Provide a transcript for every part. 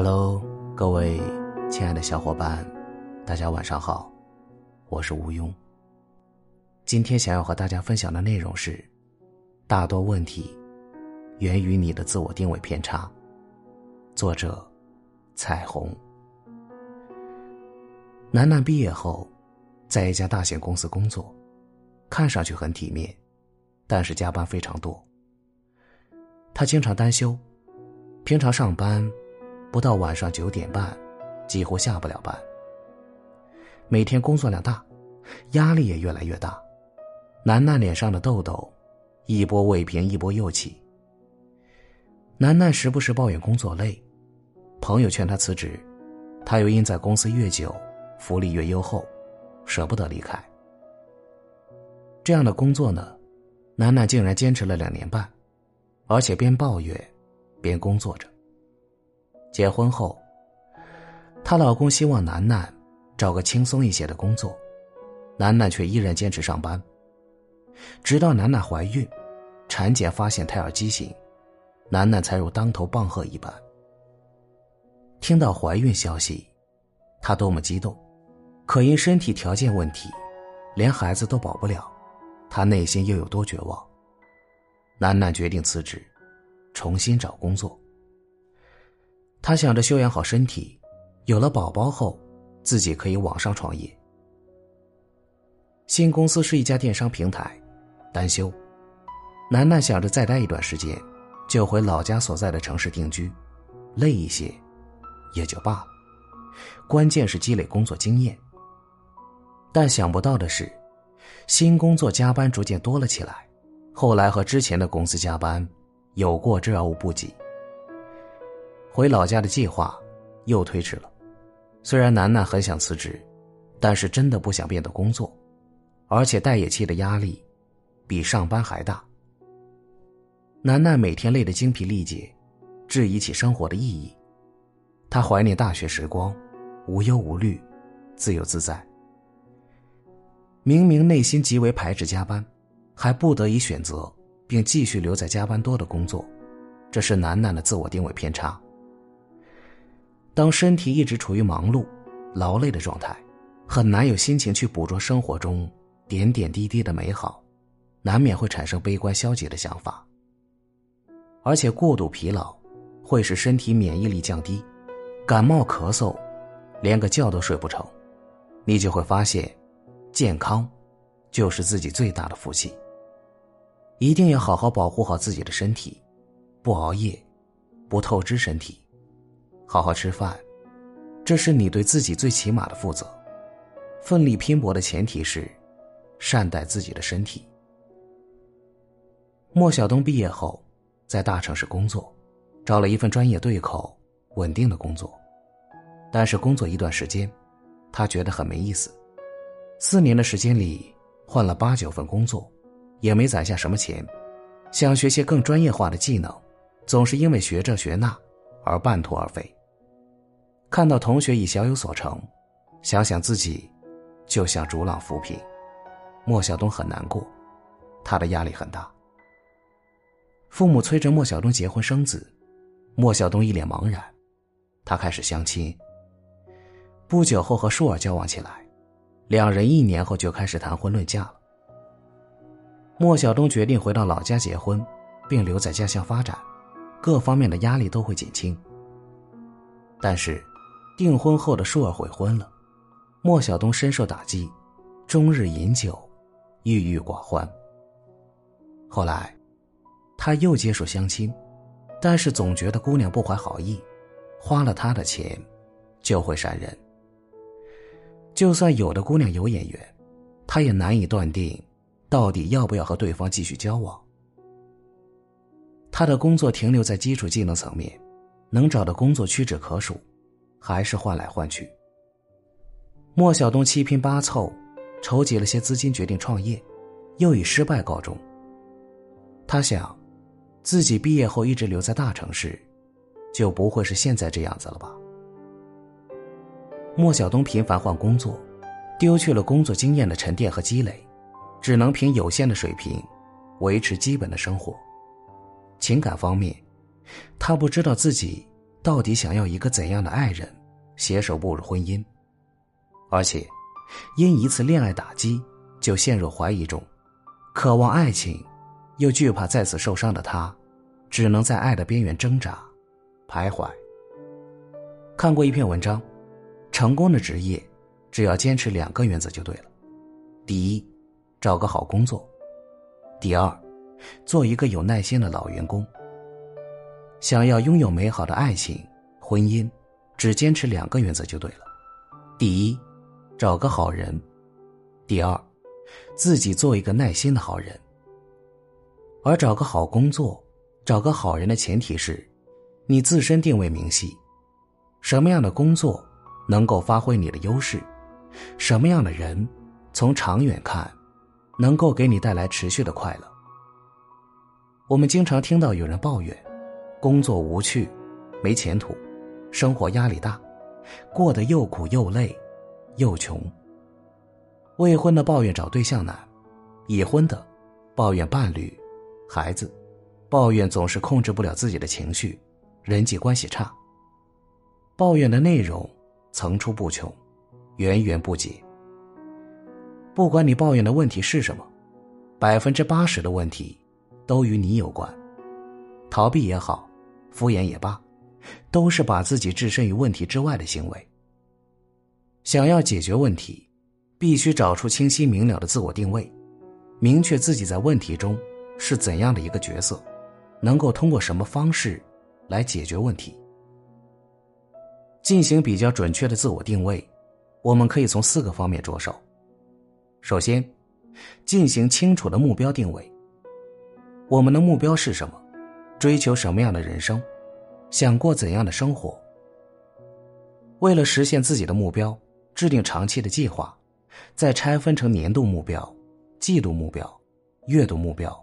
Hello，各位亲爱的小伙伴，大家晚上好，我是吴庸。今天想要和大家分享的内容是：大多问题源于你的自我定位偏差。作者：彩虹。楠楠毕业后，在一家大型公司工作，看上去很体面，但是加班非常多。他经常单休，平常上班。不到晚上九点半，几乎下不了班。每天工作量大，压力也越来越大。楠楠脸上的痘痘，一波未平一波又起。楠楠时不时抱怨工作累，朋友劝她辞职，她又因在公司越久，福利越优厚，舍不得离开。这样的工作呢，楠楠竟然坚持了两年半，而且边抱怨，边工作着。结婚后，她老公希望楠楠找个轻松一些的工作，楠楠却依然坚持上班。直到楠楠怀孕，产检发现胎儿畸形，楠楠才如当头棒喝一般。听到怀孕消息，她多么激动，可因身体条件问题，连孩子都保不了，她内心又有多绝望？楠楠决定辞职，重新找工作。他想着休养好身体，有了宝宝后，自己可以网上创业。新公司是一家电商平台，单休。楠楠想着再待一段时间，就回老家所在的城市定居，累一些，也就罢了。关键是积累工作经验。但想不到的是，新工作加班逐渐多了起来，后来和之前的公司加班有过之而无不及。回老家的计划又推迟了。虽然楠楠很想辞职，但是真的不想变得工作，而且待业期的压力比上班还大。楠楠每天累得精疲力竭，质疑起生活的意义。她怀念大学时光，无忧无虑，自由自在。明明内心极为排斥加班，还不得已选择并继续留在加班多的工作，这是楠楠的自我定位偏差。当身体一直处于忙碌、劳累的状态，很难有心情去捕捉生活中点点滴滴的美好，难免会产生悲观消极的想法。而且过度疲劳会使身体免疫力降低，感冒咳嗽，连个觉都睡不成。你就会发现，健康就是自己最大的福气。一定要好好保护好自己的身体，不熬夜，不透支身体。好好吃饭，这是你对自己最起码的负责。奋力拼搏的前提是，善待自己的身体。莫晓东毕业后，在大城市工作，找了一份专业对口、稳定的工作。但是工作一段时间，他觉得很没意思。四年的时间里，换了八九份工作，也没攒下什么钱。想学些更专业化的技能，总是因为学这学那，而半途而废。看到同学已小有所成，想想自己，就像逐浪浮萍。莫晓东很难过，他的压力很大。父母催着莫晓东结婚生子，莫晓东一脸茫然。他开始相亲。不久后和舒儿交往起来，两人一年后就开始谈婚论嫁了。莫晓东决定回到老家结婚，并留在家乡发展，各方面的压力都会减轻。但是。订婚后的舒儿悔婚了，莫晓东深受打击，终日饮酒，郁郁寡欢。后来，他又接受相亲，但是总觉得姑娘不怀好意，花了他的钱，就会闪人。就算有的姑娘有眼缘，他也难以断定，到底要不要和对方继续交往。他的工作停留在基础技能层面，能找的工作屈指可数。还是换来换去。莫晓东七拼八凑，筹集了些资金，决定创业，又以失败告终。他想，自己毕业后一直留在大城市，就不会是现在这样子了吧？莫晓东频繁换工作，丢去了工作经验的沉淀和积累，只能凭有限的水平维持基本的生活。情感方面，他不知道自己。到底想要一个怎样的爱人，携手步入婚姻，而且因一次恋爱打击就陷入怀疑中，渴望爱情，又惧怕再次受伤的他，只能在爱的边缘挣扎、徘徊。看过一篇文章，成功的职业，只要坚持两个原则就对了：第一，找个好工作；第二，做一个有耐心的老员工。想要拥有美好的爱情、婚姻，只坚持两个原则就对了：第一，找个好人；第二，自己做一个耐心的好人。而找个好工作、找个好人的前提是，你自身定位明晰。什么样的工作能够发挥你的优势？什么样的人，从长远看，能够给你带来持续的快乐？我们经常听到有人抱怨，工作无趣，没前途，生活压力大，过得又苦又累，又穷。未婚的抱怨找对象难，已婚的抱怨伴侣、孩子，抱怨总是控制不了自己的情绪，人际关系差。抱怨的内容层出不穷，源源不绝。不管你抱怨的问题是什么，百分之八十的问题都与你有关。逃避也好，敷衍也罢，都是把自己置身于问题之外的行为。想要解决问题，必须找出清晰明了的自我定位，明确自己在问题中是怎样的一个角色，能够通过什么方式来解决问题。进行比较准确的自我定位，我们可以从四个方面着手。首先，进行清楚的目标定位。我们的目标是什么？追求什么样的人生？想过怎样的生活？为了实现自己的目标，制定长期的计划，再拆分成年度目标、季度目标、月度目标、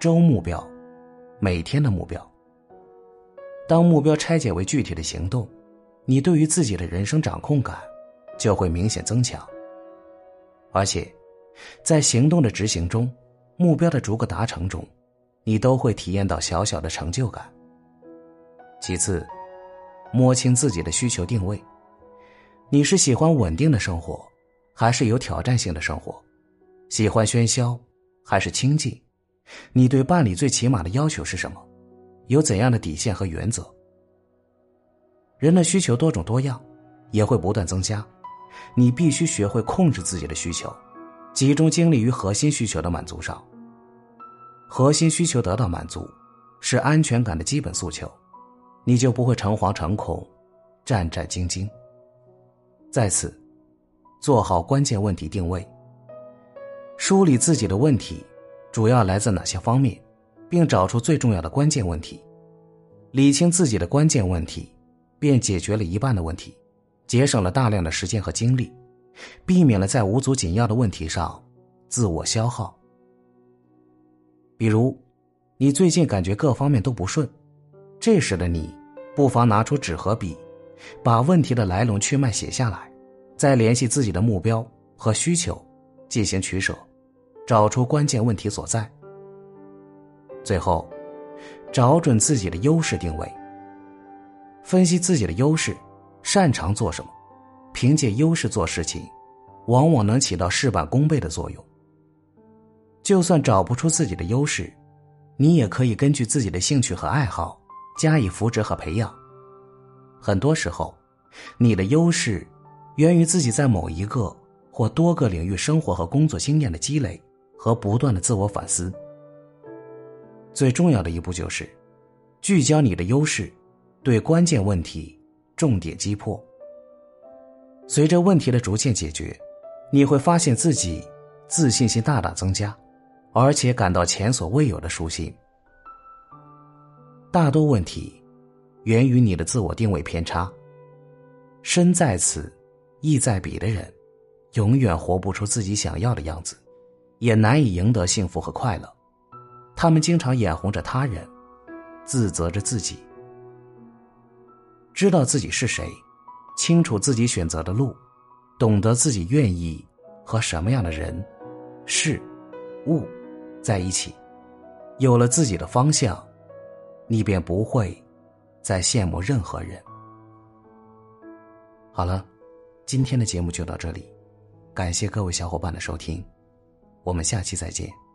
周目标、每天的目标。当目标拆解为具体的行动。你对于自己的人生掌控感就会明显增强，而且，在行动的执行中，目标的逐个达成中，你都会体验到小小的成就感。其次，摸清自己的需求定位，你是喜欢稳定的生活，还是有挑战性的生活？喜欢喧嚣还是清静？你对伴侣最起码的要求是什么？有怎样的底线和原则？人的需求多种多样，也会不断增加。你必须学会控制自己的需求，集中精力于核心需求的满足上。核心需求得到满足，是安全感的基本诉求，你就不会诚惶诚恐、战战兢兢。在此，做好关键问题定位，梳理自己的问题主要来自哪些方面，并找出最重要的关键问题，理清自己的关键问题。便解决了一半的问题，节省了大量的时间和精力，避免了在无足紧要的问题上自我消耗。比如，你最近感觉各方面都不顺，这时的你，不妨拿出纸和笔，把问题的来龙去脉写下来，再联系自己的目标和需求，进行取舍，找出关键问题所在。最后，找准自己的优势定位。分析自己的优势，擅长做什么，凭借优势做事情，往往能起到事半功倍的作用。就算找不出自己的优势，你也可以根据自己的兴趣和爱好加以扶持和培养。很多时候，你的优势源于自己在某一个或多个领域生活和工作经验的积累和不断的自我反思。最重要的一步就是聚焦你的优势。对关键问题重点击破。随着问题的逐渐解决，你会发现自己自信心大大增加，而且感到前所未有的舒心。大多问题源于你的自我定位偏差。身在此，意在彼的人，永远活不出自己想要的样子，也难以赢得幸福和快乐。他们经常眼红着他人，自责着自己。知道自己是谁，清楚自己选择的路，懂得自己愿意和什么样的人、事、物在一起，有了自己的方向，你便不会再羡慕任何人。好了，今天的节目就到这里，感谢各位小伙伴的收听，我们下期再见。